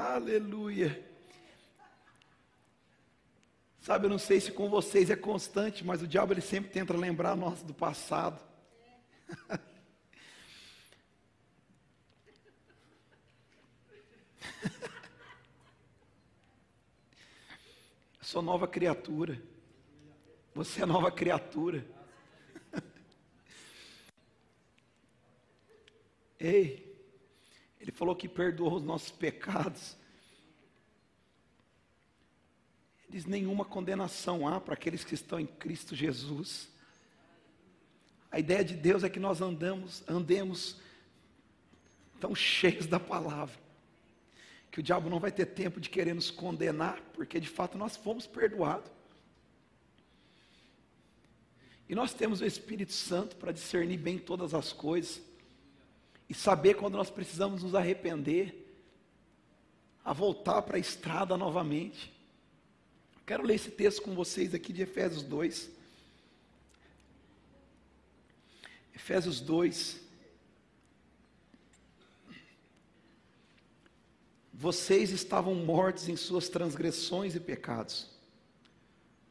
Aleluia. Sabe, eu não sei se com vocês é constante, mas o diabo ele sempre tenta lembrar nós do passado. Eu sou nova criatura. Você é nova criatura. Ei, ele falou que perdoou os nossos pecados. Diz: nenhuma condenação há para aqueles que estão em Cristo Jesus. A ideia de Deus é que nós andamos, andemos tão cheios da palavra, que o diabo não vai ter tempo de querer nos condenar, porque de fato nós fomos perdoados. E nós temos o Espírito Santo para discernir bem todas as coisas e saber quando nós precisamos nos arrepender, a voltar para a estrada novamente. Quero ler esse texto com vocês aqui de Efésios 2. Efésios 2. Vocês estavam mortos em suas transgressões e pecados,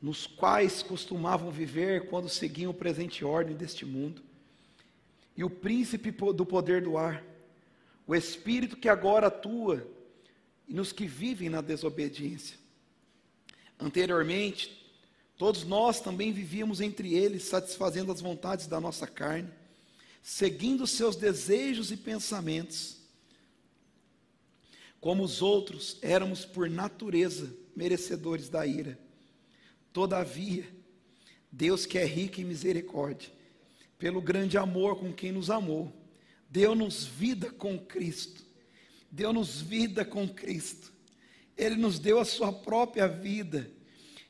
nos quais costumavam viver quando seguiam o presente ordem deste mundo, e o príncipe do poder do ar, o espírito que agora atua nos que vivem na desobediência. Anteriormente, todos nós também vivíamos entre eles, satisfazendo as vontades da nossa carne, seguindo seus desejos e pensamentos. Como os outros, éramos por natureza merecedores da ira. Todavia, Deus que é rico em misericórdia, pelo grande amor com quem nos amou, deu-nos vida com Cristo. Deu-nos vida com Cristo ele nos deu a sua própria vida.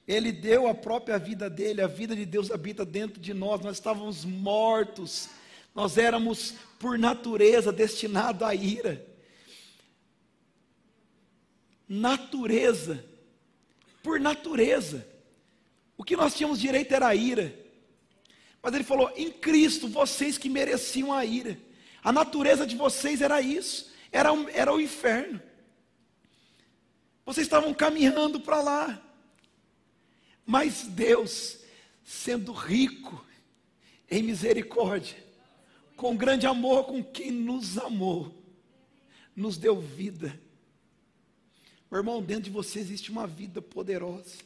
Ele deu a própria vida dele, a vida de Deus habita dentro de nós. Nós estávamos mortos, nós éramos, por natureza, destinados à ira. Natureza, por natureza, o que nós tínhamos direito era a ira. Mas ele falou: em Cristo, vocês que mereciam a ira, a natureza de vocês era isso, era, era o inferno. Vocês estavam caminhando para lá. Mas Deus, sendo rico em misericórdia, com grande amor com quem nos amou, nos deu vida. Meu irmão, dentro de você existe uma vida poderosa.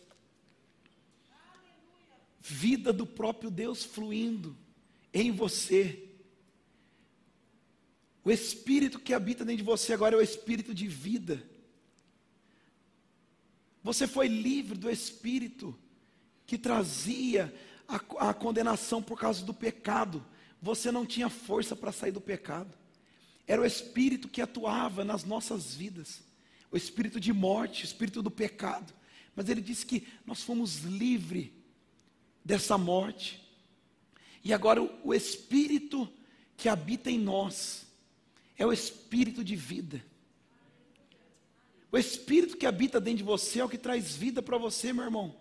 Vida do próprio Deus fluindo em você. O espírito que habita dentro de você agora é o espírito de vida. Você foi livre do espírito que trazia a, a condenação por causa do pecado. Você não tinha força para sair do pecado. Era o espírito que atuava nas nossas vidas. O espírito de morte, o espírito do pecado. Mas ele disse que nós fomos livres dessa morte. E agora o, o espírito que habita em nós é o espírito de vida. O Espírito que habita dentro de você é o que traz vida para você, meu irmão.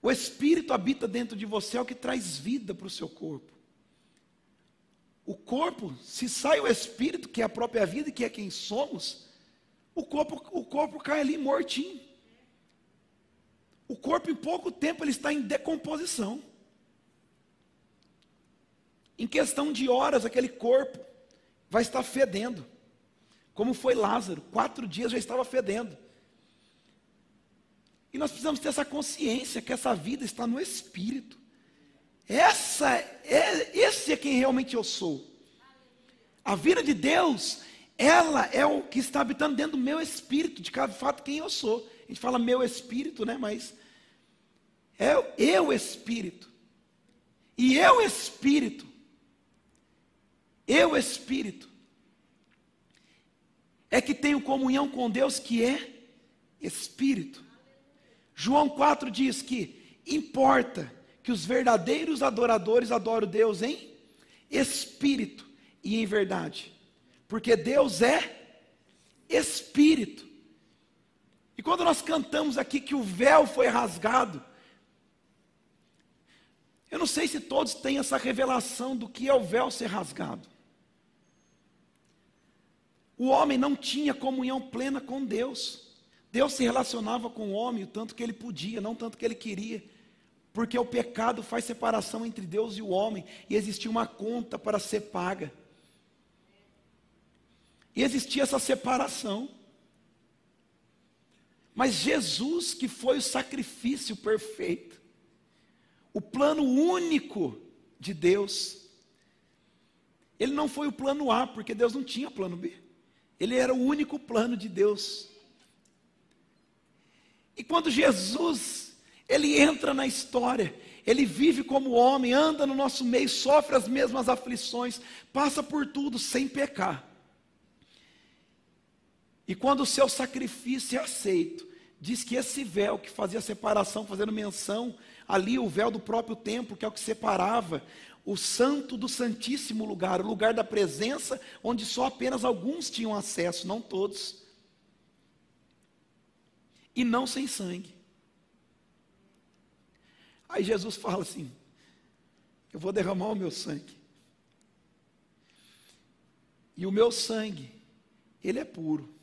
O Espírito habita dentro de você é o que traz vida para o seu corpo. O corpo, se sai o Espírito, que é a própria vida, que é quem somos, o corpo, o corpo cai ali mortinho. O corpo, em pouco tempo, ele está em decomposição. Em questão de horas, aquele corpo vai estar fedendo. Como foi Lázaro, quatro dias já estava fedendo. E nós precisamos ter essa consciência que essa vida está no Espírito. Essa é, esse é quem realmente eu sou. A vida de Deus, ela é o que está habitando dentro do meu espírito, de cada fato quem eu sou. A gente fala meu espírito, né? Mas é eu espírito. E eu espírito. Eu espírito é que tenho comunhão com Deus que é Espírito. João 4 diz que importa que os verdadeiros adoradores adorem Deus em Espírito e em verdade, porque Deus é Espírito. E quando nós cantamos aqui que o véu foi rasgado, eu não sei se todos têm essa revelação do que é o véu ser rasgado. O homem não tinha comunhão plena com Deus. Deus se relacionava com o homem o tanto que ele podia, não tanto que ele queria. Porque o pecado faz separação entre Deus e o homem, e existia uma conta para ser paga. E existia essa separação. Mas Jesus, que foi o sacrifício perfeito, o plano único de Deus, ele não foi o plano A, porque Deus não tinha plano B. Ele era o único plano de Deus. E quando Jesus, ele entra na história, ele vive como homem, anda no nosso meio, sofre as mesmas aflições, passa por tudo sem pecar. E quando o seu sacrifício é aceito, diz que esse véu que fazia separação, fazendo menção ali, o véu do próprio templo, que é o que separava o santo do santíssimo lugar, o lugar da presença, onde só apenas alguns tinham acesso, não todos. E não sem sangue. Aí Jesus fala assim: Eu vou derramar o meu sangue. E o meu sangue, ele é puro.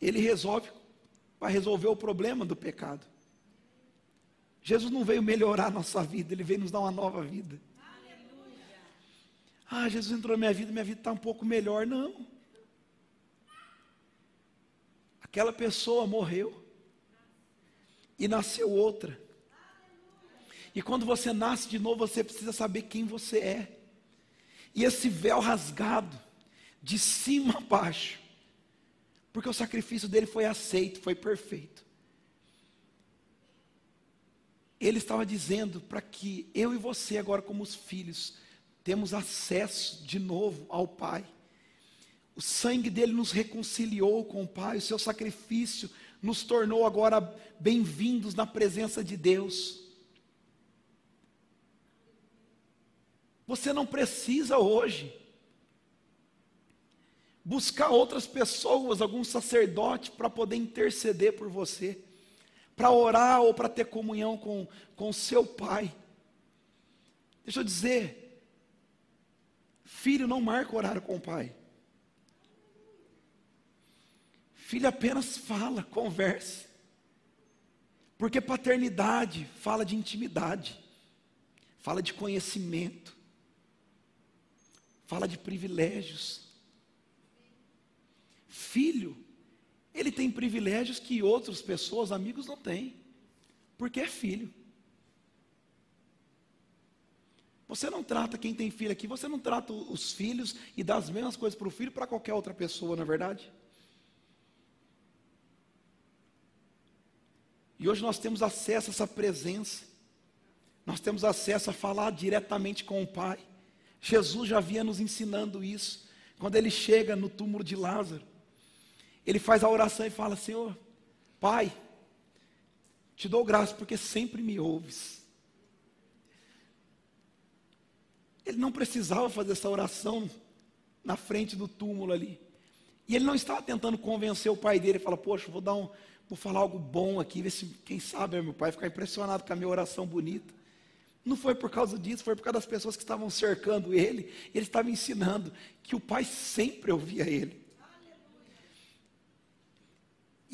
Ele resolve, vai resolver o problema do pecado. Jesus não veio melhorar a nossa vida, Ele veio nos dar uma nova vida. Aleluia. Ah, Jesus entrou na minha vida, minha vida está um pouco melhor. Não. Aquela pessoa morreu e nasceu outra. E quando você nasce de novo, você precisa saber quem você é. E esse véu rasgado, de cima a baixo, porque o sacrifício dele foi aceito, foi perfeito. Ele estava dizendo para que eu e você, agora como os filhos, temos acesso de novo ao Pai. O sangue dele nos reconciliou com o Pai, o seu sacrifício nos tornou agora bem-vindos na presença de Deus. Você não precisa hoje buscar outras pessoas, algum sacerdote, para poder interceder por você para orar ou para ter comunhão com, com seu pai. Deixa eu dizer, filho não marca horário com o pai. Filho apenas fala, converse. Porque paternidade fala de intimidade, fala de conhecimento, fala de privilégios. Filho ele tem privilégios que outras pessoas, amigos, não têm, porque é filho. Você não trata quem tem filho aqui, você não trata os filhos e dá as mesmas coisas para o filho para qualquer outra pessoa, na é verdade? E hoje nós temos acesso a essa presença, nós temos acesso a falar diretamente com o Pai. Jesus já havia nos ensinando isso, quando ele chega no túmulo de Lázaro ele faz a oração e fala: Senhor, Pai, te dou graça porque sempre me ouves. Ele não precisava fazer essa oração na frente do túmulo ali. E ele não estava tentando convencer o pai dele, ele fala: Poxa, vou dar um, vou falar algo bom aqui, ver se quem sabe meu pai ficar impressionado com a minha oração bonita. Não foi por causa disso, foi por causa das pessoas que estavam cercando ele. Ele estava ensinando que o pai sempre ouvia ele.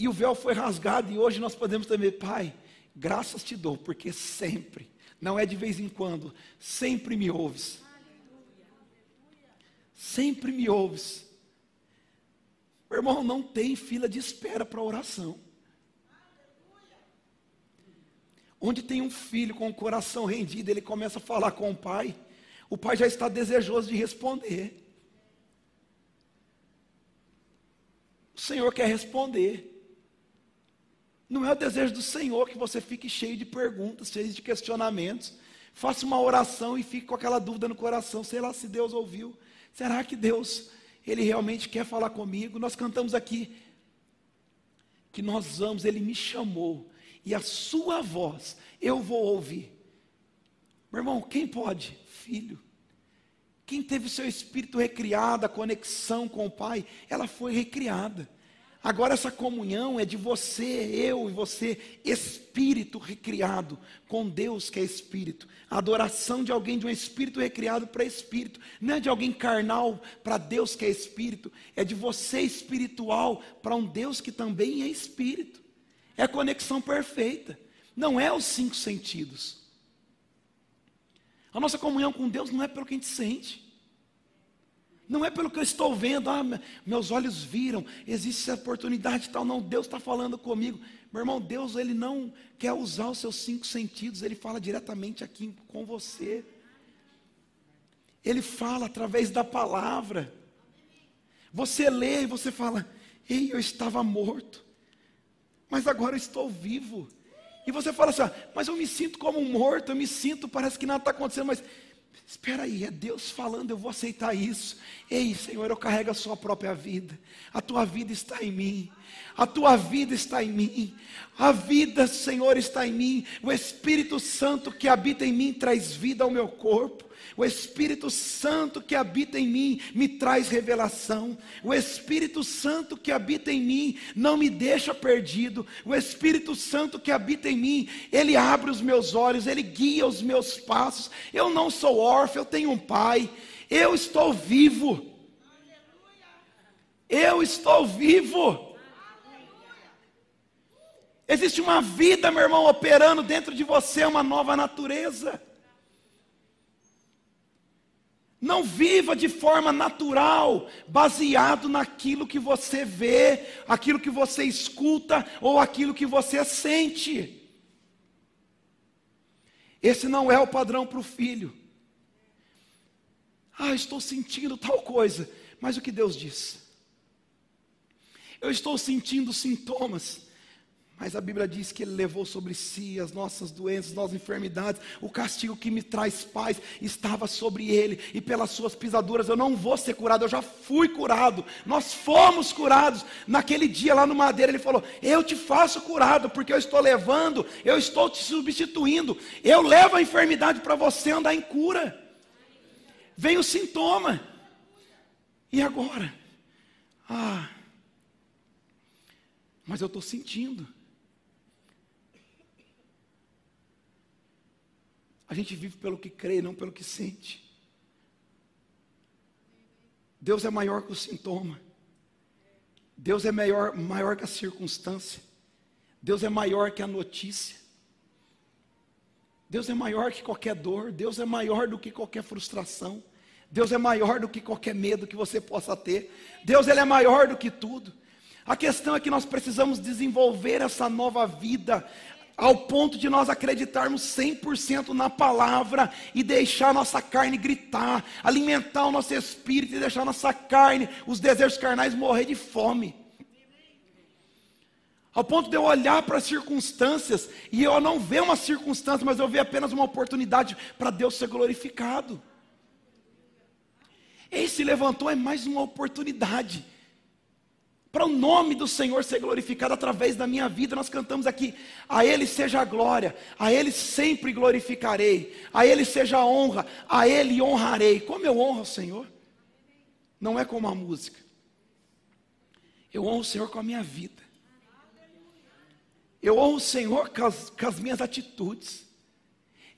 E o véu foi rasgado, e hoje nós podemos também, Pai, graças te dou, porque sempre, não é de vez em quando, sempre me ouves. Sempre me ouves. Meu irmão, não tem fila de espera para oração. Onde tem um filho com o coração rendido, ele começa a falar com o pai, o pai já está desejoso de responder. O Senhor quer responder. Não é o desejo do Senhor que você fique cheio de perguntas, cheio de questionamentos. Faça uma oração e fique com aquela dúvida no coração. Sei lá se Deus ouviu. Será que Deus, Ele realmente quer falar comigo? Nós cantamos aqui que nós vamos, Ele me chamou. E a sua voz eu vou ouvir. Meu irmão, quem pode? Filho. Quem teve seu espírito recriado, a conexão com o Pai, ela foi recriada. Agora essa comunhão é de você, eu e você, espírito recriado com Deus que é espírito. A adoração de alguém de um espírito recriado para espírito, não é de alguém carnal para Deus que é espírito, é de você espiritual para um Deus que também é espírito. É a conexão perfeita. Não é os cinco sentidos. A nossa comunhão com Deus não é pelo que a gente sente. Não é pelo que eu estou vendo, ah, meus olhos viram, existe essa oportunidade tal. Não, Deus está falando comigo. Meu irmão, Deus, Ele não quer usar os seus cinco sentidos, Ele fala diretamente aqui com você. Ele fala através da palavra. Você lê e você fala: Ei, eu estava morto, mas agora eu estou vivo. E você fala assim: ah, Mas eu me sinto como um morto, eu me sinto, parece que nada está acontecendo, mas Espera aí, é Deus falando, eu vou aceitar isso. Ei, Senhor, eu carrego a sua própria vida. A tua vida está em mim. A tua vida está em mim. A vida, Senhor, está em mim. O Espírito Santo que habita em mim traz vida ao meu corpo. O Espírito Santo que habita em mim me traz revelação. O Espírito Santo que habita em mim não me deixa perdido. O Espírito Santo que habita em mim, ele abre os meus olhos, ele guia os meus passos. Eu não sou órfão, eu tenho um pai. Eu estou vivo. Eu estou vivo. Existe uma vida, meu irmão, operando dentro de você, uma nova natureza. Não viva de forma natural, baseado naquilo que você vê, aquilo que você escuta ou aquilo que você sente. Esse não é o padrão para o filho. Ah, estou sentindo tal coisa, mas o que Deus diz? Eu estou sentindo sintomas, mas a Bíblia diz que Ele levou sobre si as nossas doenças, as nossas enfermidades. O castigo que me traz paz estava sobre Ele, e pelas Suas pisaduras eu não vou ser curado, eu já fui curado. Nós fomos curados. Naquele dia lá no Madeira, Ele falou: Eu te faço curado, porque eu estou levando, eu estou te substituindo. Eu levo a enfermidade para você andar em cura. Vem o sintoma. E agora? Ah, mas eu estou sentindo. A gente vive pelo que crê, não pelo que sente. Deus é maior que o sintoma. Deus é maior, maior que a circunstância. Deus é maior que a notícia. Deus é maior que qualquer dor. Deus é maior do que qualquer frustração. Deus é maior do que qualquer medo que você possa ter. Deus ele é maior do que tudo. A questão é que nós precisamos desenvolver essa nova vida, ao ponto de nós acreditarmos 100% na palavra e deixar nossa carne gritar, alimentar o nosso espírito e deixar nossa carne, os desejos carnais morrer de fome. Ao ponto de eu olhar para as circunstâncias e eu não ver uma circunstância, mas eu ver apenas uma oportunidade para Deus ser glorificado. Esse levantou é mais uma oportunidade para o nome do Senhor ser glorificado através da minha vida. Nós cantamos aqui: a Ele seja a glória, a Ele sempre glorificarei, a Ele seja a honra, a Ele honrarei. Como eu honro o Senhor? Não é como a música, eu honro o Senhor com a minha vida, eu honro o Senhor com as, com as minhas atitudes.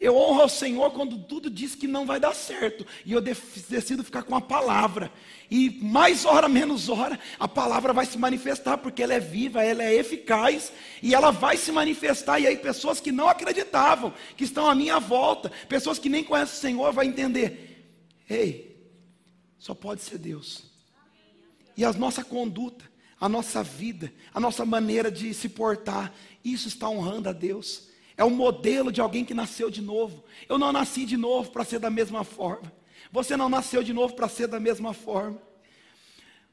Eu honro ao Senhor quando tudo diz que não vai dar certo. E eu decido ficar com a palavra. E mais hora, menos hora, a palavra vai se manifestar, porque ela é viva, ela é eficaz, e ela vai se manifestar. E aí, pessoas que não acreditavam, que estão à minha volta, pessoas que nem conhecem o Senhor, vão entender: ei, só pode ser Deus. E a nossa conduta, a nossa vida, a nossa maneira de se portar, isso está honrando a Deus. É um modelo de alguém que nasceu de novo. Eu não nasci de novo para ser da mesma forma. Você não nasceu de novo para ser da mesma forma.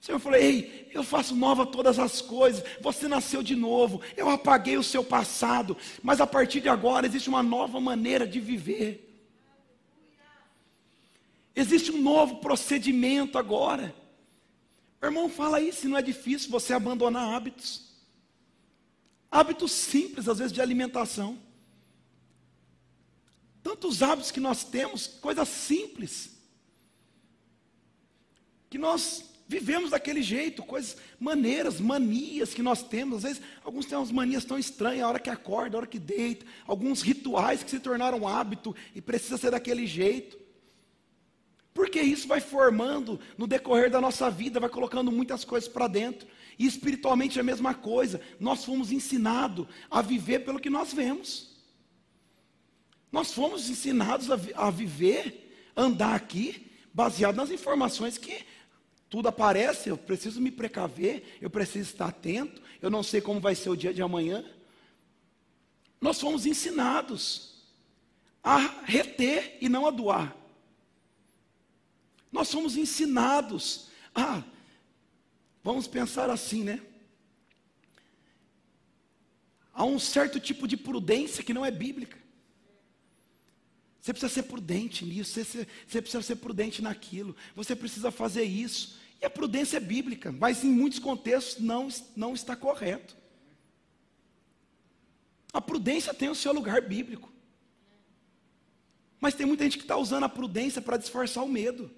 O Senhor falou: Ei, eu faço nova todas as coisas. Você nasceu de novo. Eu apaguei o seu passado. Mas a partir de agora existe uma nova maneira de viver. Existe um novo procedimento agora. irmão, fala aí se não é difícil você abandonar hábitos. Hábitos simples, às vezes, de alimentação. Tantos hábitos que nós temos, coisas simples, que nós Vivemos daquele jeito, coisas, maneiras, manias que nós temos. Às vezes, alguns têm umas manias tão estranhas, a hora que acorda, a hora que deita, alguns rituais que se tornaram hábito e precisa ser daquele jeito. Porque isso vai formando no decorrer da nossa vida, vai colocando muitas coisas para dentro. E espiritualmente é a mesma coisa. Nós fomos ensinados a viver pelo que nós vemos. Nós fomos ensinados a, a viver, andar aqui, baseado nas informações que tudo aparece, eu preciso me precaver, eu preciso estar atento, eu não sei como vai ser o dia de amanhã. Nós fomos ensinados a reter e não a doar. Nós somos ensinados a, vamos pensar assim, né? Há um certo tipo de prudência que não é bíblica. Você precisa ser prudente nisso, você, você, precisa ser prudente naquilo, você precisa fazer isso. E a prudência é bíblica, mas em muitos contextos não, não está correto. A prudência tem o seu lugar bíblico. Mas tem muita gente que está usando a prudência para disfarçar o medo.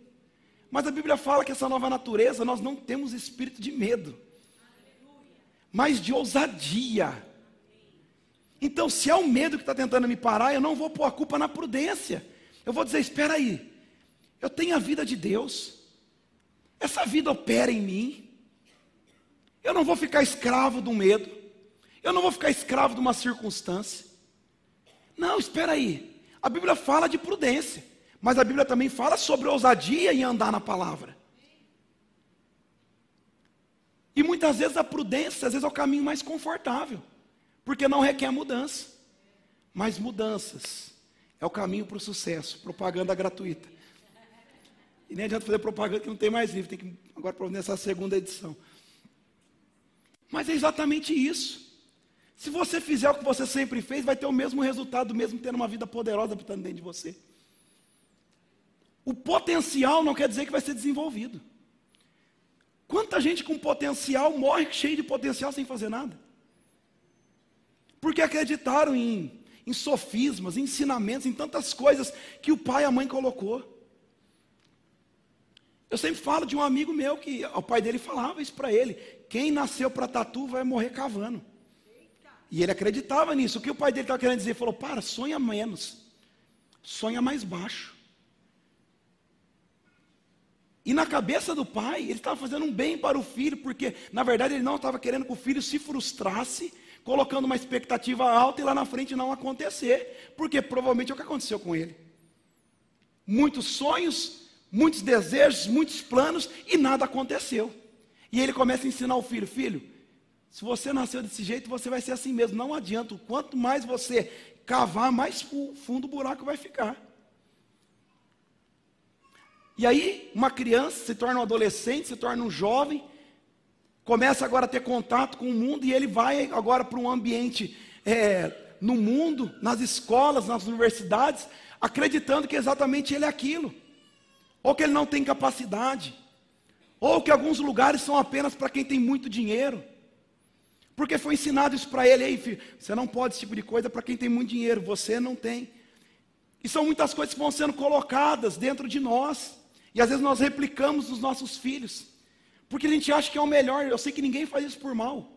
Mas a Bíblia fala que essa nova natureza, nós não temos espírito de medo, mas de ousadia. Então, se é o medo que está tentando me parar, eu não vou pôr a culpa na prudência. Eu vou dizer: espera aí, eu tenho a vida de Deus, essa vida opera em mim, eu não vou ficar escravo do medo, eu não vou ficar escravo de uma circunstância. Não, espera aí, a Bíblia fala de prudência. Mas a Bíblia também fala sobre ousadia em andar na palavra. E muitas vezes a prudência, às vezes é o caminho mais confortável, porque não requer mudança. Mas mudanças é o caminho para o sucesso, propaganda gratuita. E nem adianta fazer propaganda que não tem mais livro, tem que agora nessa segunda edição. Mas é exatamente isso. Se você fizer o que você sempre fez, vai ter o mesmo resultado, mesmo tendo uma vida poderosa habitando dentro de você. O potencial não quer dizer que vai ser desenvolvido. Quanta gente com potencial morre cheio de potencial sem fazer nada? Porque acreditaram em, em sofismas, em ensinamentos, em tantas coisas que o pai e a mãe colocou. Eu sempre falo de um amigo meu que o pai dele falava isso para ele: quem nasceu para tatu vai morrer cavando. E ele acreditava nisso. O que o pai dele estava querendo dizer? Ele falou: para, sonha menos, sonha mais baixo. E na cabeça do pai, ele estava fazendo um bem para o filho, porque na verdade ele não estava querendo que o filho se frustrasse, colocando uma expectativa alta e lá na frente não acontecer, porque provavelmente é o que aconteceu com ele. Muitos sonhos, muitos desejos, muitos planos e nada aconteceu. E ele começa a ensinar o filho: filho, se você nasceu desse jeito, você vai ser assim mesmo. Não adianta, quanto mais você cavar, mais fundo o buraco vai ficar. E aí, uma criança se torna um adolescente, se torna um jovem, começa agora a ter contato com o mundo e ele vai agora para um ambiente é, no mundo, nas escolas, nas universidades, acreditando que exatamente ele é aquilo, ou que ele não tem capacidade, ou que alguns lugares são apenas para quem tem muito dinheiro. Porque foi ensinado isso para ele, aí, filho, você não pode esse tipo de coisa para quem tem muito dinheiro, você não tem. E são muitas coisas que vão sendo colocadas dentro de nós. E às vezes nós replicamos nos nossos filhos, porque a gente acha que é o melhor. Eu sei que ninguém faz isso por mal.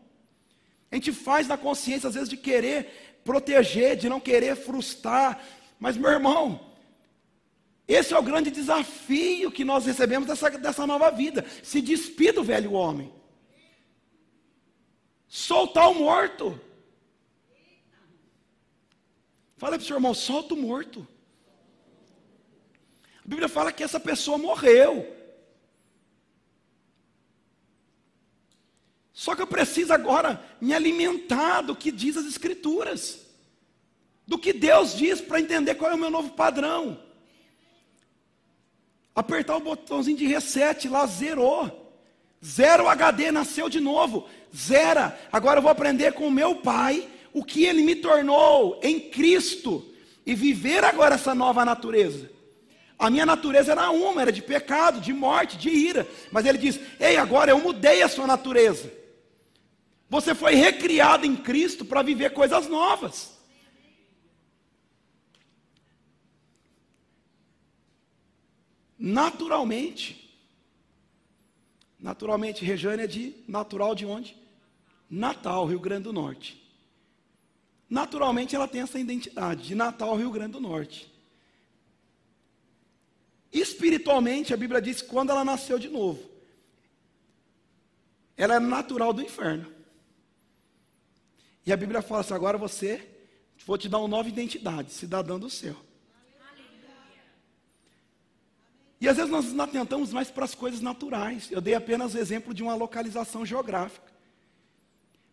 A gente faz na consciência, às vezes, de querer proteger, de não querer frustrar. Mas, meu irmão, esse é o grande desafio que nós recebemos dessa, dessa nova vida: se despir do velho homem, soltar o morto. Fala para o seu irmão: solta o morto. A Bíblia fala que essa pessoa morreu. Só que eu preciso agora me alimentar do que diz as Escrituras, do que Deus diz para entender qual é o meu novo padrão. Apertar o botãozinho de reset lá, zerou. Zero HD, nasceu de novo. Zera. Agora eu vou aprender com o meu pai o que ele me tornou em Cristo e viver agora essa nova natureza. A minha natureza era uma, era de pecado, de morte, de ira. Mas ele diz: Ei, agora eu mudei a sua natureza. Você foi recriado em Cristo para viver coisas novas. Naturalmente. Naturalmente, Rejane é de natural de onde? Natal, Rio Grande do Norte. Naturalmente, ela tem essa identidade de Natal, Rio Grande do Norte. Espiritualmente, a Bíblia diz que quando ela nasceu de novo, ela é natural do inferno. E a Bíblia fala assim: agora você, vou te dar uma nova identidade, cidadã do céu. E às vezes nós nos atentamos mais para as coisas naturais. Eu dei apenas o exemplo de uma localização geográfica.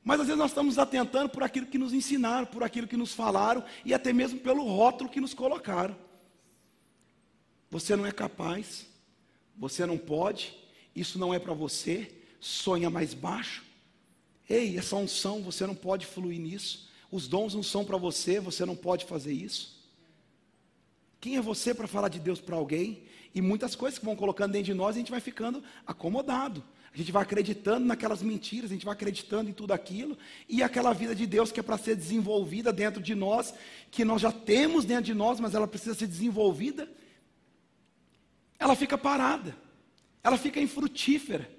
Mas às vezes nós estamos atentando por aquilo que nos ensinaram, por aquilo que nos falaram e até mesmo pelo rótulo que nos colocaram. Você não é capaz, você não pode, isso não é para você, sonha mais baixo. Ei, essa unção, você não pode fluir nisso. Os dons não são para você, você não pode fazer isso. Quem é você para falar de Deus para alguém? E muitas coisas que vão colocando dentro de nós, a gente vai ficando acomodado. A gente vai acreditando naquelas mentiras, a gente vai acreditando em tudo aquilo, e aquela vida de Deus que é para ser desenvolvida dentro de nós, que nós já temos dentro de nós, mas ela precisa ser desenvolvida, ela fica parada, ela fica infrutífera,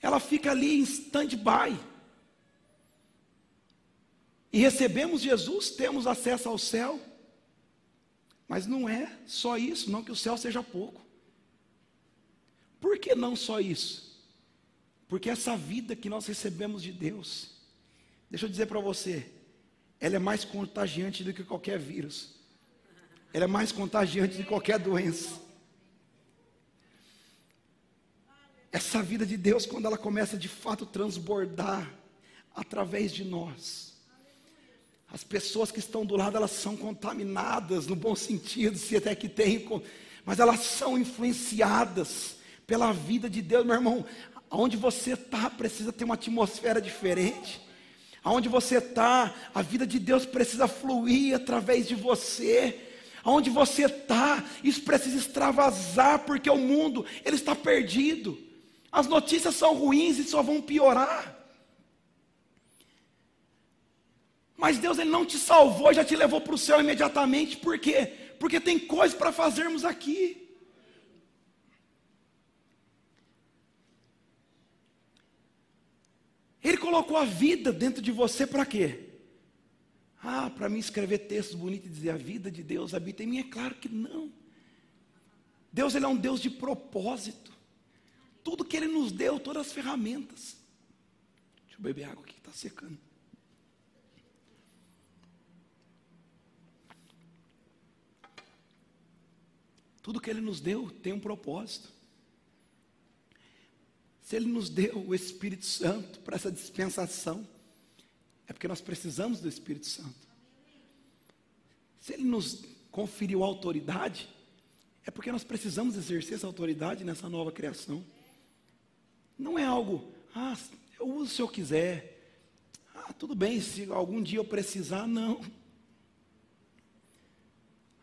ela fica ali em stand-by. E recebemos Jesus, temos acesso ao céu, mas não é só isso, não que o céu seja pouco. Por que não só isso? Porque essa vida que nós recebemos de Deus, deixa eu dizer para você, ela é mais contagiante do que qualquer vírus. Ela é mais contagiante do que qualquer doença. Essa vida de Deus, quando ela começa de fato transbordar através de nós, as pessoas que estão do lado, elas são contaminadas, no bom sentido, se até que tem, mas elas são influenciadas pela vida de Deus, meu irmão. Aonde você está, precisa ter uma atmosfera diferente. Aonde você está, a vida de Deus precisa fluir através de você. Aonde você está, isso precisa extravasar, porque o mundo ele está perdido. As notícias são ruins e só vão piorar. Mas Deus ele não te salvou, já te levou para o céu imediatamente, por quê? Porque tem coisas para fazermos aqui. Ele colocou a vida dentro de você para quê? Ah, para mim escrever textos bonitos e dizer a vida de Deus habita em mim, é claro que não. Deus ele é um Deus de propósito. Tudo que Ele nos deu, todas as ferramentas. Deixa eu beber água aqui que está secando. Tudo que Ele nos deu tem um propósito. Se Ele nos deu o Espírito Santo para essa dispensação, é porque nós precisamos do Espírito Santo. Se Ele nos conferiu autoridade, é porque nós precisamos exercer essa autoridade nessa nova criação. Não é algo, ah, eu uso se eu quiser. Ah, tudo bem, se algum dia eu precisar, não.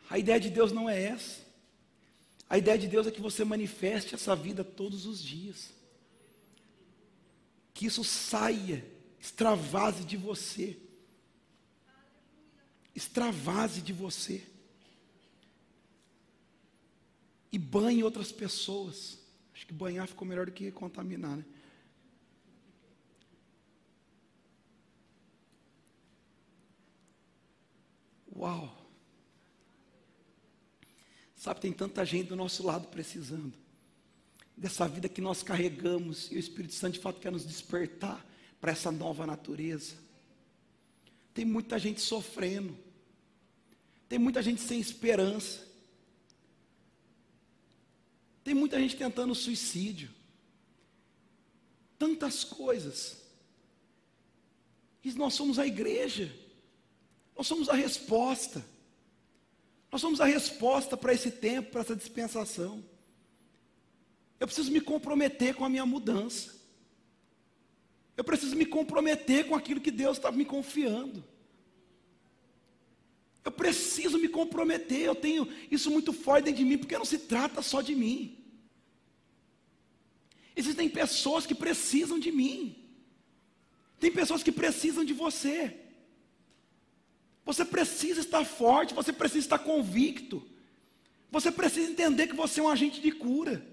A ideia de Deus não é essa. A ideia de Deus é que você manifeste essa vida todos os dias. Que isso saia, extravase de você. Extravase de você. E banhe outras pessoas. Acho que banhar ficou melhor do que contaminar, né? Uau! Sabe, tem tanta gente do nosso lado precisando dessa vida que nós carregamos e o Espírito Santo de fato quer nos despertar para essa nova natureza. Tem muita gente sofrendo, tem muita gente sem esperança, tem muita gente tentando suicídio, tantas coisas. E nós somos a igreja, nós somos a resposta. Nós somos a resposta para esse tempo, para essa dispensação. Eu preciso me comprometer com a minha mudança. Eu preciso me comprometer com aquilo que Deus está me confiando. Eu preciso me comprometer, eu tenho isso muito forte dentro de mim, porque não se trata só de mim. Existem pessoas que precisam de mim. Tem pessoas que precisam de você. Você precisa estar forte, você precisa estar convicto. Você precisa entender que você é um agente de cura.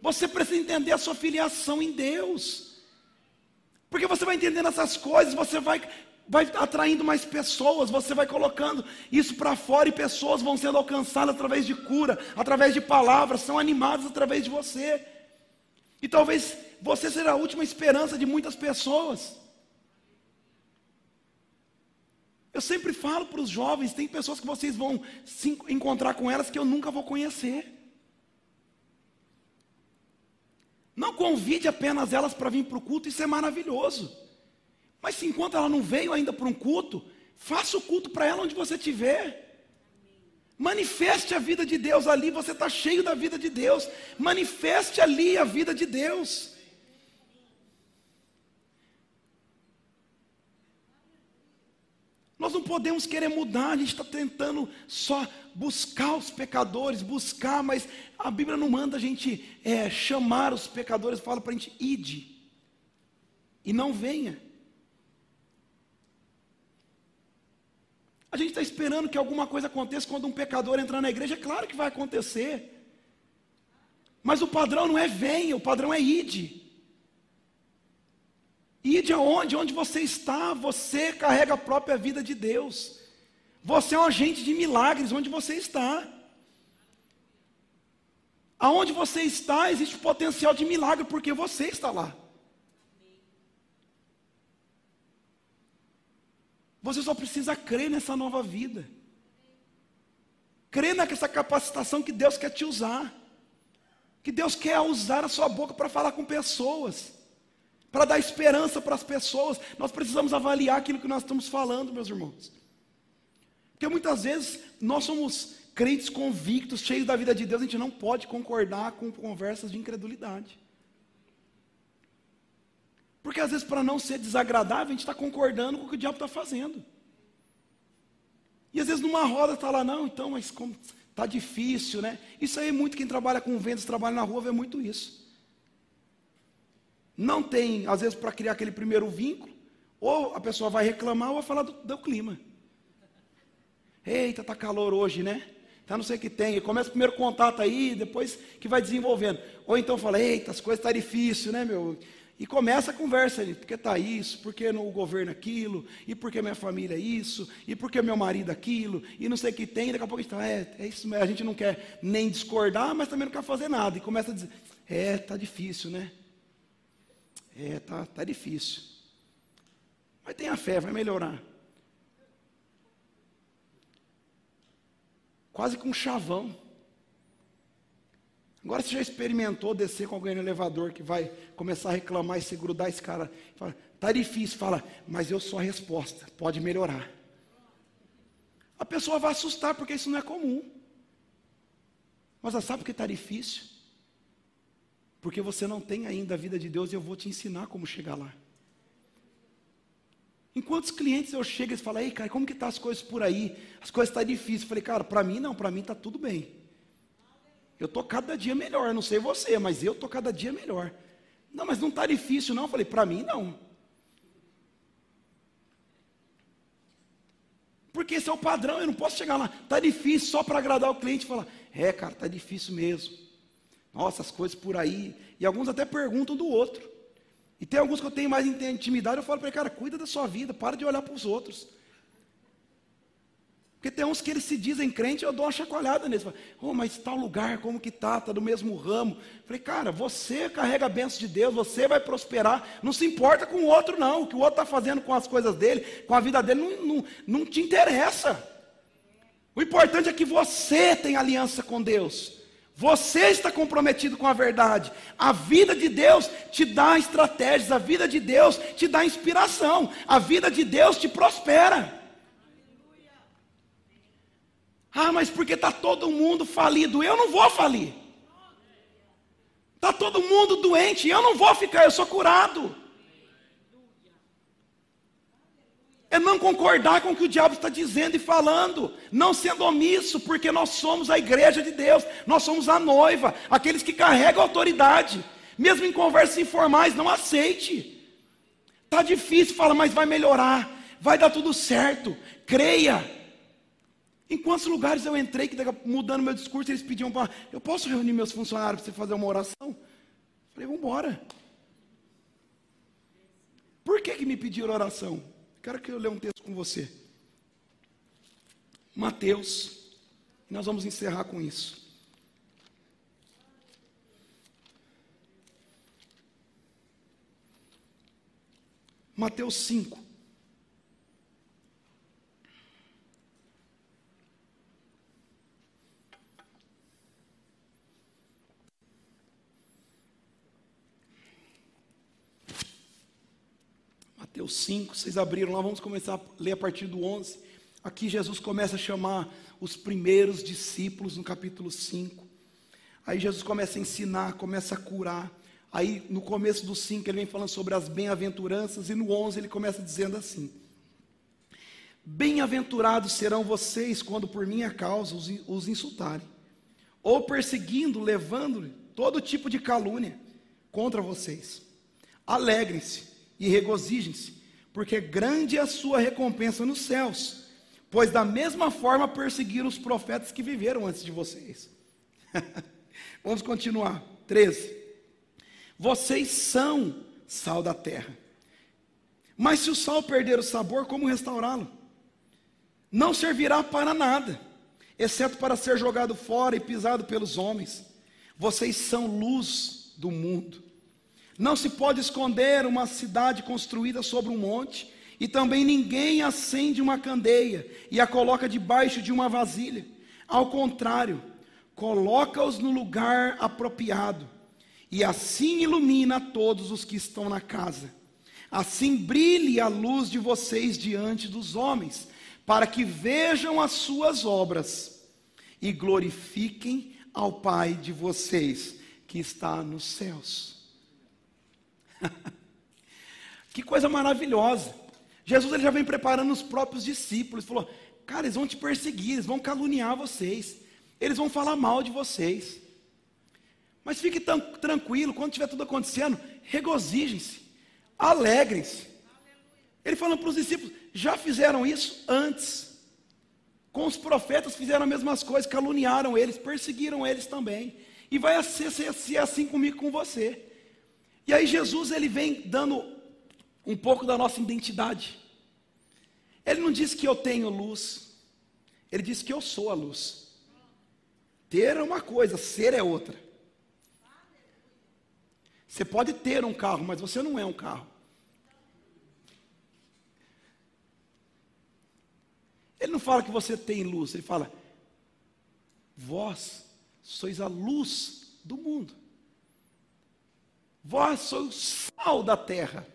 Você precisa entender a sua filiação em Deus. Porque você vai entendendo essas coisas, você vai, vai atraindo mais pessoas, você vai colocando isso para fora e pessoas vão sendo alcançadas através de cura, através de palavras, são animadas através de você. E talvez você seja a última esperança de muitas pessoas. Eu sempre falo para os jovens: tem pessoas que vocês vão se encontrar com elas que eu nunca vou conhecer. Não convide apenas elas para vir para o culto, isso é maravilhoso. Mas se enquanto ela não veio ainda para um culto, faça o culto para ela onde você estiver. Manifeste a vida de Deus ali, você está cheio da vida de Deus. Manifeste ali a vida de Deus. Nós não podemos querer mudar, a gente está tentando só buscar os pecadores, buscar, mas a Bíblia não manda a gente é, chamar os pecadores, fala para a gente, ide, e não venha. A gente está esperando que alguma coisa aconteça quando um pecador entrar na igreja, é claro que vai acontecer. Mas o padrão não é venha, o padrão é ide. E de onde? Onde você está, você carrega a própria vida de Deus. Você é um agente de milagres onde você está. Aonde você está, existe potencial de milagre, porque você está lá. Você só precisa crer nessa nova vida. Crer nessa capacitação que Deus quer te usar. Que Deus quer usar a sua boca para falar com pessoas para dar esperança para as pessoas. Nós precisamos avaliar aquilo que nós estamos falando, meus irmãos. Porque muitas vezes nós somos crentes convictos, cheios da vida de Deus, a gente não pode concordar com conversas de incredulidade. Porque às vezes, para não ser desagradável, a gente está concordando com o que o diabo está fazendo. E às vezes numa roda está lá, não, então, mas como está difícil, né? Isso aí é muito quem trabalha com vendas, trabalha na rua, vê muito isso não tem, às vezes, para criar aquele primeiro vínculo, ou a pessoa vai reclamar ou vai falar do, do clima. Eita, tá calor hoje, né? Tá não sei o que tem. E começa o primeiro contato aí, depois que vai desenvolvendo. Ou então fala, eita, as coisas estão tá difíceis, né, meu? E começa a conversa ali, porque está isso, porque no governo aquilo, e porque minha família é isso, e porque meu marido aquilo, e não sei o que tem, daqui a pouco a gente está, é, é isso mesmo, a gente não quer nem discordar, mas também não quer fazer nada. E começa a dizer, é, tá difícil, né? É, tá, tá difícil. Mas tenha fé, vai melhorar. Quase com um chavão. Agora você já experimentou descer com alguém no elevador que vai começar a reclamar e se grudar esse cara. Fala, tá difícil, fala, mas eu sou a resposta, pode melhorar. A pessoa vai assustar porque isso não é comum. Mas ela sabe que está difícil? Porque você não tem ainda a vida de Deus e eu vou te ensinar como chegar lá. Em quantos clientes eu chego e falo, ei, cara, como que tá as coisas por aí? As coisas estão tá difíceis. Eu falei, cara, para mim não, para mim está tudo bem. Eu estou cada dia melhor, não sei você, mas eu estou cada dia melhor. Não, mas não está difícil, não. Eu falei, para mim não. Porque esse é o padrão, eu não posso chegar lá. Está difícil só para agradar o cliente e falar, é, cara, está difícil mesmo. Nossa, as coisas por aí. E alguns até perguntam do outro. E tem alguns que eu tenho mais intimidade, eu falo para ele, cara, cuida da sua vida, para de olhar para os outros. Porque tem uns que eles se dizem crente, eu dou uma chacoalhada neles. Oh, mas tal lugar, como que tá? Está do mesmo ramo. Falei, cara, você carrega a bênção de Deus, você vai prosperar. Não se importa com o outro, não. O que o outro está fazendo com as coisas dele, com a vida dele, não, não, não te interessa. O importante é que você tem aliança com Deus. Você está comprometido com a verdade. A vida de Deus te dá estratégias, a vida de Deus te dá inspiração, a vida de Deus te prospera. Ah, mas porque está todo mundo falido? Eu não vou falir. Está todo mundo doente? Eu não vou ficar, eu sou curado. é não concordar com o que o diabo está dizendo e falando, não sendo omisso, porque nós somos a igreja de Deus, nós somos a noiva, aqueles que carregam autoridade, mesmo em conversas informais, não aceite. Está difícil, fala, mas vai melhorar, vai dar tudo certo, creia. Em quantos lugares eu entrei que mudando meu discurso, eles pediam para, eu posso reunir meus funcionários para você fazer uma oração? Falei, vamos embora. Por que, que me pediram oração? Quero que eu leia um texto com você. Mateus. E nós vamos encerrar com isso. Mateus 5. Mateus 5, vocês abriram lá, vamos começar a ler a partir do 11. Aqui Jesus começa a chamar os primeiros discípulos no capítulo 5. Aí Jesus começa a ensinar, começa a curar. Aí no começo do 5 ele vem falando sobre as bem-aventuranças e no 11 ele começa dizendo assim: Bem-aventurados serão vocês quando por minha causa os, os insultarem, ou perseguindo, levando todo tipo de calúnia contra vocês. Alegrem-se e regozijem-se, porque grande é a sua recompensa nos céus, pois da mesma forma perseguiram os profetas que viveram antes de vocês. Vamos continuar. 13. Vocês são sal da terra. Mas se o sal perder o sabor, como restaurá-lo? Não servirá para nada, exceto para ser jogado fora e pisado pelos homens. Vocês são luz do mundo. Não se pode esconder uma cidade construída sobre um monte, e também ninguém acende uma candeia e a coloca debaixo de uma vasilha. Ao contrário, coloca-os no lugar apropriado, e assim ilumina todos os que estão na casa. Assim brilhe a luz de vocês diante dos homens, para que vejam as suas obras e glorifiquem ao Pai de vocês que está nos céus. que coisa maravilhosa. Jesus ele já vem preparando os próprios discípulos. Falou: Cara, eles vão te perseguir, eles vão caluniar vocês, eles vão falar mal de vocês. Mas fique tão tranquilo, quando tiver tudo acontecendo, regozijem-se, alegrem-se. Ele falando para os discípulos: já fizeram isso antes. Com os profetas fizeram as mesmas coisas, caluniaram eles, perseguiram eles também. E vai ser, ser, ser assim comigo com você. E aí Jesus ele vem dando um pouco da nossa identidade. Ele não diz que eu tenho luz, ele diz que eu sou a luz. Ter é uma coisa, ser é outra. Você pode ter um carro, mas você não é um carro. Ele não fala que você tem luz, ele fala: Vós sois a luz do mundo. Vós sois o sal da terra.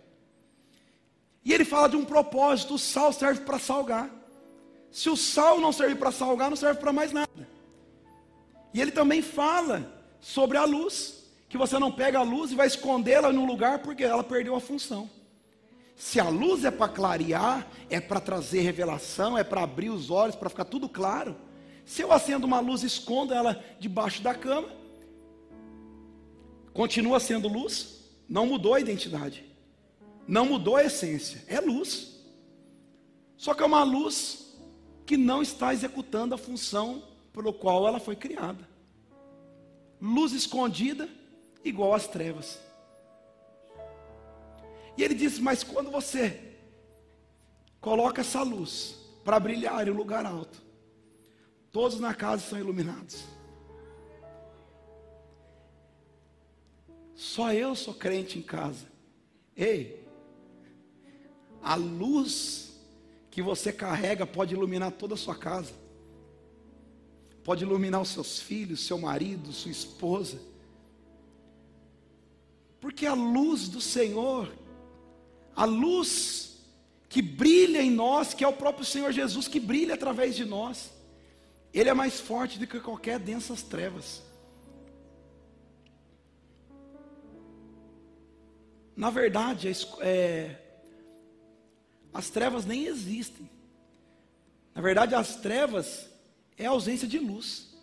E ele fala de um propósito: o sal serve para salgar. Se o sal não serve para salgar, não serve para mais nada. E ele também fala sobre a luz, que você não pega a luz e vai escondê-la no lugar porque ela perdeu a função. Se a luz é para clarear, é para trazer revelação, é para abrir os olhos, para ficar tudo claro. Se eu acendo uma luz e escondo ela debaixo da cama, Continua sendo luz, não mudou a identidade, não mudou a essência, é luz. Só que é uma luz que não está executando a função pelo qual ela foi criada. Luz escondida, igual às trevas. E ele diz: Mas quando você coloca essa luz para brilhar em um lugar alto, todos na casa são iluminados. Só eu sou crente em casa. Ei, a luz que você carrega pode iluminar toda a sua casa, pode iluminar os seus filhos, seu marido, sua esposa, porque a luz do Senhor, a luz que brilha em nós, que é o próprio Senhor Jesus que brilha através de nós, Ele é mais forte do que qualquer densas trevas. Na verdade, é, as trevas nem existem. Na verdade, as trevas é a ausência de luz.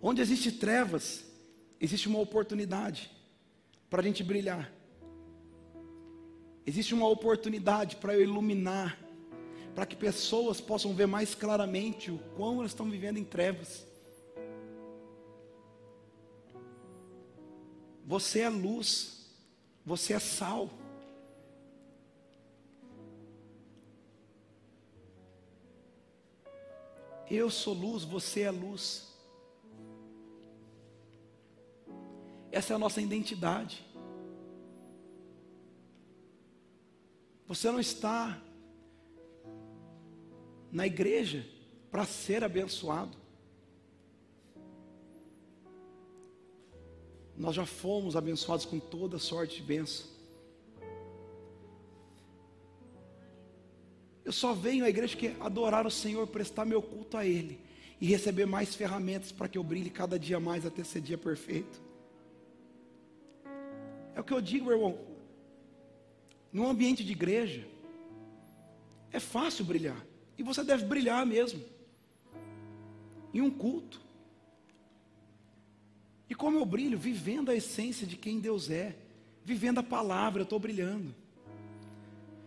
Onde existe trevas, existe uma oportunidade para a gente brilhar. Existe uma oportunidade para eu iluminar, para que pessoas possam ver mais claramente o quão elas estão vivendo em trevas. Você é luz, você é sal. Eu sou luz, você é luz. Essa é a nossa identidade. Você não está na igreja para ser abençoado. Nós já fomos abençoados com toda sorte de bênção. Eu só venho à igreja que adorar o Senhor, prestar meu culto a Ele e receber mais ferramentas para que eu brilhe cada dia mais até ser dia perfeito. É o que eu digo, meu irmão. Num ambiente de igreja, é fácil brilhar. E você deve brilhar mesmo. Em um culto. E como eu brilho? Vivendo a essência de quem Deus é. Vivendo a palavra, eu estou brilhando.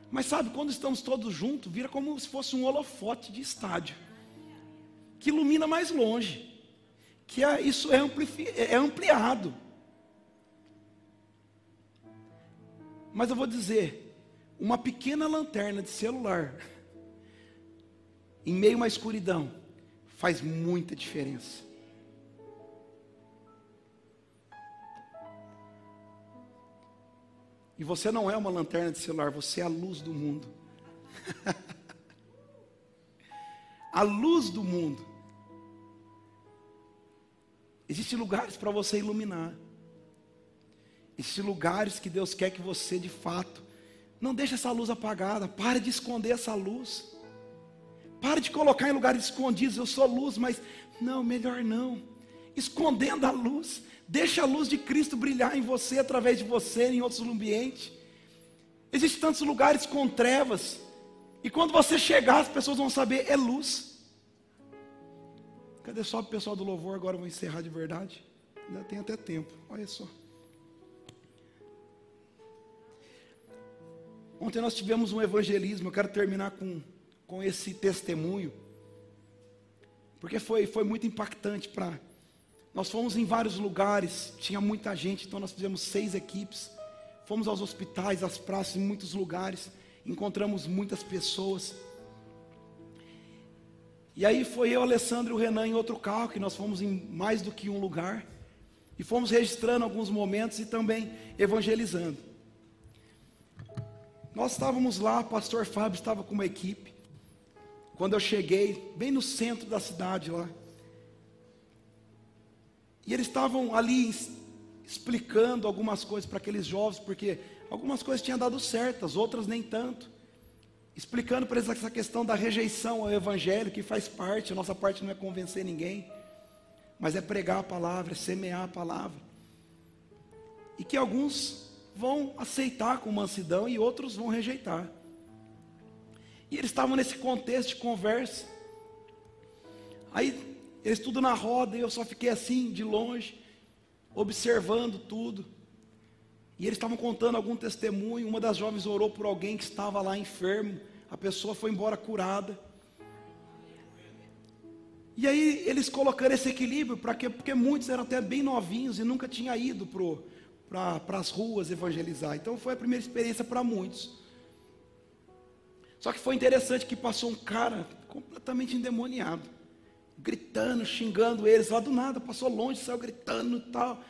Mas sabe, quando estamos todos juntos, vira como se fosse um holofote de estádio. Que ilumina mais longe. Que é, isso é, é ampliado. Mas eu vou dizer, uma pequena lanterna de celular, em meio a uma escuridão, faz muita diferença. E você não é uma lanterna de celular, você é a luz do mundo. a luz do mundo. Existem lugares para você iluminar. Existem lugares que Deus quer que você, de fato, não deixe essa luz apagada. Pare de esconder essa luz. Pare de colocar em lugares escondidos. Eu sou luz, mas não, melhor não. Escondendo a luz. Deixa a luz de Cristo brilhar em você, através de você, em outros ambientes. Existem tantos lugares com trevas. E quando você chegar, as pessoas vão saber, é luz. Cadê só o pessoal do louvor? Agora eu vou encerrar de verdade. Ainda tem até tempo. Olha só. Ontem nós tivemos um evangelismo. Eu quero terminar com, com esse testemunho. Porque foi, foi muito impactante para nós fomos em vários lugares, tinha muita gente, então nós fizemos seis equipes. Fomos aos hospitais, às praças, em muitos lugares, encontramos muitas pessoas. E aí foi eu, Alessandro e o Renan em outro carro, que nós fomos em mais do que um lugar. E fomos registrando alguns momentos e também evangelizando. Nós estávamos lá, o pastor Fábio estava com uma equipe. Quando eu cheguei, bem no centro da cidade lá. E eles estavam ali explicando algumas coisas para aqueles jovens, porque algumas coisas tinham dado certas, outras nem tanto. Explicando para eles essa questão da rejeição ao Evangelho, que faz parte, a nossa parte não é convencer ninguém, mas é pregar a palavra, é semear a palavra. E que alguns vão aceitar com mansidão e outros vão rejeitar. E eles estavam nesse contexto de conversa. Aí eles tudo na roda e eu só fiquei assim, de longe, observando tudo. E eles estavam contando algum testemunho. Uma das jovens orou por alguém que estava lá enfermo. A pessoa foi embora curada. E aí eles colocando esse equilíbrio, para quê? Porque muitos eram até bem novinhos e nunca tinham ido para as ruas evangelizar. Então foi a primeira experiência para muitos. Só que foi interessante que passou um cara completamente endemoniado gritando, xingando eles lá do nada, passou longe, saiu gritando e tal.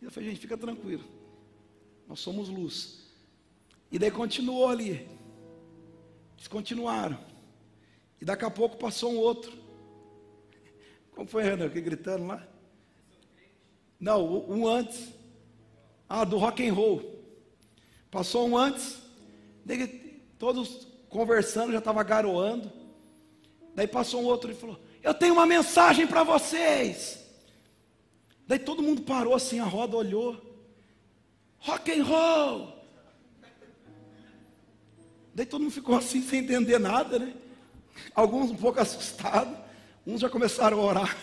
E eu falei, gente, fica tranquilo. Nós somos luz. E daí continuou ali. Eles continuaram. E daqui a pouco passou um outro. Como foi, Renan? Que gritando lá? Não, um antes. Ah, do rock and roll. Passou um antes. Daí, todos conversando, já estava garoando. Daí passou um outro e falou: eu tenho uma mensagem para vocês. Daí todo mundo parou assim, a roda olhou. Rock and roll. Daí todo mundo ficou assim sem entender nada, né? Alguns um pouco assustados, uns já começaram a orar.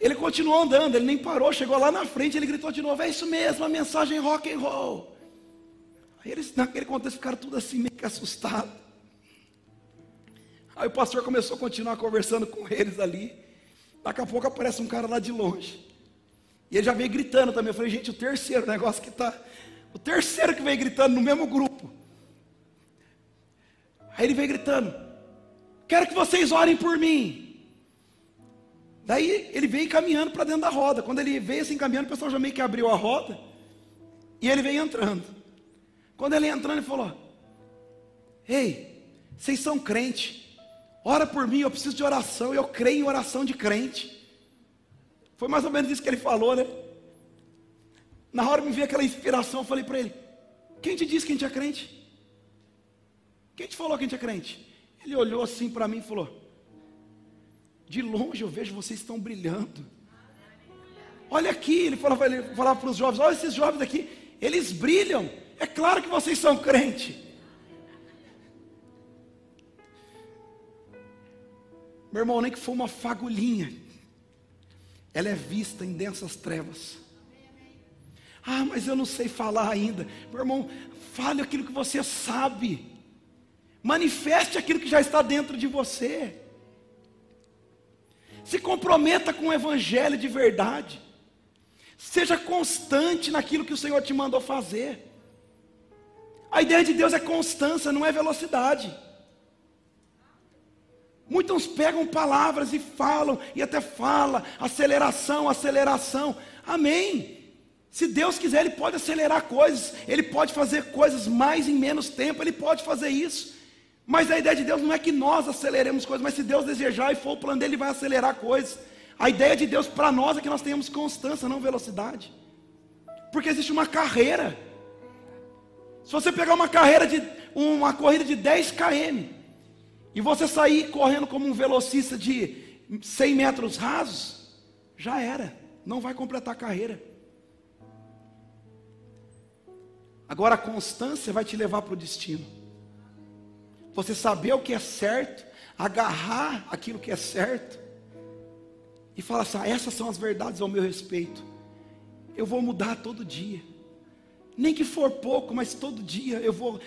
Ele continuou andando, ele nem parou, chegou lá na frente, ele gritou de novo: É isso mesmo, a mensagem rock and roll. Aí eles, naquele contexto, ficaram tudo assim meio que assustados. Aí o pastor começou a continuar conversando com eles ali. Daqui a pouco aparece um cara lá de longe. E ele já veio gritando também. Eu falei, gente, o terceiro negócio que está. O terceiro que veio gritando no mesmo grupo. Aí ele veio gritando: Quero que vocês orem por mim. Daí ele veio caminhando para dentro da roda. Quando ele veio assim caminhando, o pessoal já meio que abriu a roda. E ele veio entrando. Quando ele entrando, ele falou: Ei, vocês são crente. Ora por mim, eu preciso de oração. Eu creio em oração de crente. Foi mais ou menos isso que ele falou, né? Na hora me veio aquela inspiração, eu falei para ele: Quem te disse que a gente é crente? Quem te falou que a gente é crente? Ele olhou assim para mim e falou: De longe eu vejo vocês estão brilhando. Olha aqui, ele falava, para os jovens: Olha esses jovens aqui, eles brilham. É claro que vocês são crente. Meu irmão, nem que for uma fagulhinha, ela é vista em densas trevas. Ah, mas eu não sei falar ainda. Meu irmão, fale aquilo que você sabe. Manifeste aquilo que já está dentro de você. Se comprometa com o evangelho de verdade. Seja constante naquilo que o Senhor te mandou fazer. A ideia de Deus é constância, não é velocidade. Muitos pegam palavras e falam, e até fala, aceleração, aceleração. Amém. Se Deus quiser, Ele pode acelerar coisas, Ele pode fazer coisas mais em menos tempo, Ele pode fazer isso. Mas a ideia de Deus não é que nós aceleremos coisas, mas se Deus desejar e for o plano dele, Ele vai acelerar coisas. A ideia de Deus para nós é que nós tenhamos constância, não velocidade. Porque existe uma carreira. Se você pegar uma carreira de uma corrida de 10 km, e você sair correndo como um velocista de 100 metros rasos, já era, não vai completar a carreira. Agora a constância vai te levar para o destino. Você saber o que é certo, agarrar aquilo que é certo, e falar assim: ah, essas são as verdades ao meu respeito. Eu vou mudar todo dia, nem que for pouco, mas todo dia eu vou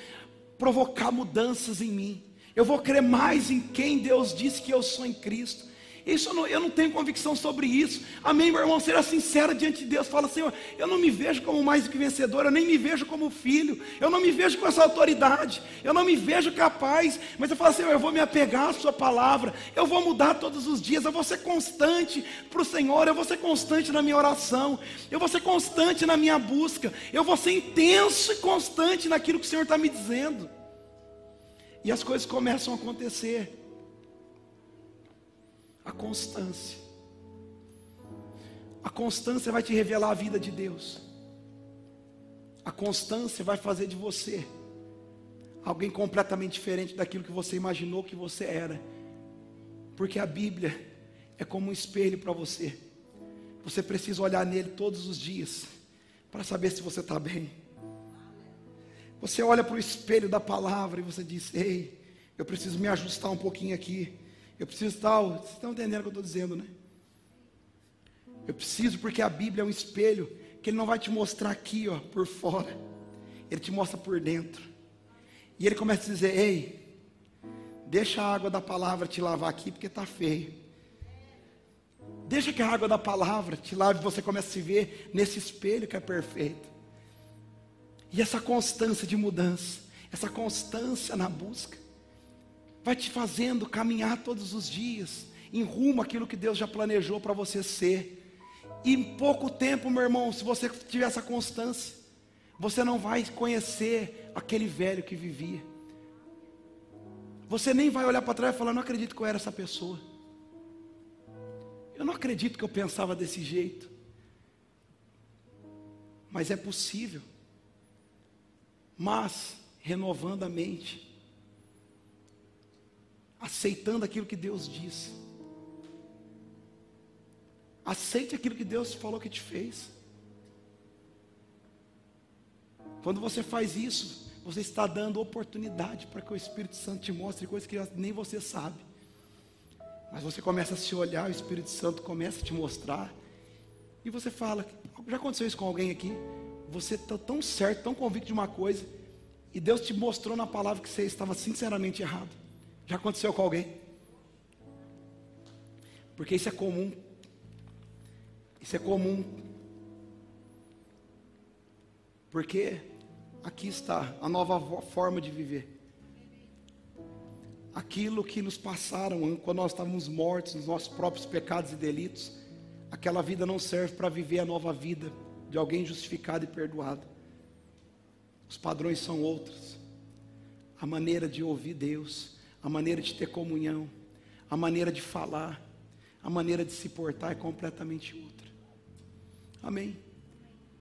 provocar mudanças em mim. Eu vou crer mais em quem Deus disse que eu sou em Cristo. Isso eu não, eu não tenho convicção sobre isso. Amém, meu irmão? Seja sincero diante de Deus. Fala, Senhor, eu não me vejo como mais do que vencedor, eu nem me vejo como filho, eu não me vejo com essa autoridade, eu não me vejo capaz. Mas eu falo, Senhor, eu vou me apegar à Sua palavra, eu vou mudar todos os dias, eu vou ser constante para o Senhor, eu vou ser constante na minha oração, eu vou ser constante na minha busca, eu vou ser intenso e constante naquilo que o Senhor está me dizendo. E as coisas começam a acontecer. A constância. A constância vai te revelar a vida de Deus. A constância vai fazer de você alguém completamente diferente daquilo que você imaginou que você era. Porque a Bíblia é como um espelho para você. Você precisa olhar nele todos os dias para saber se você está bem. Você olha para o espelho da palavra e você diz: Ei, eu preciso me ajustar um pouquinho aqui. Eu preciso tal. Vocês estão entendendo o que eu estou dizendo, né? Eu preciso porque a Bíblia é um espelho que ele não vai te mostrar aqui, ó, por fora. Ele te mostra por dentro. E ele começa a dizer: Ei, deixa a água da palavra te lavar aqui porque está feio. Deixa que a água da palavra te lave e você comece a se ver nesse espelho que é perfeito. E essa constância de mudança, essa constância na busca, vai te fazendo caminhar todos os dias em rumo àquilo que Deus já planejou para você ser. E em pouco tempo, meu irmão, se você tiver essa constância, você não vai conhecer aquele velho que vivia. Você nem vai olhar para trás e falar: Não acredito que eu era essa pessoa. Eu não acredito que eu pensava desse jeito. Mas é possível mas renovando a mente, aceitando aquilo que Deus diz. Aceite aquilo que Deus falou que te fez. Quando você faz isso, você está dando oportunidade para que o Espírito Santo te mostre coisas que nem você sabe. Mas você começa a se olhar, o Espírito Santo começa a te mostrar. E você fala: já aconteceu isso com alguém aqui? Você está tão certo, tão convicto de uma coisa, e Deus te mostrou na palavra que você estava sinceramente errado. Já aconteceu com alguém? Porque isso é comum. Isso é comum. Porque aqui está a nova forma de viver. Aquilo que nos passaram quando nós estávamos mortos nos nossos próprios pecados e delitos, aquela vida não serve para viver a nova vida de alguém justificado e perdoado. Os padrões são outros. A maneira de ouvir Deus, a maneira de ter comunhão, a maneira de falar, a maneira de se portar é completamente outra. Amém.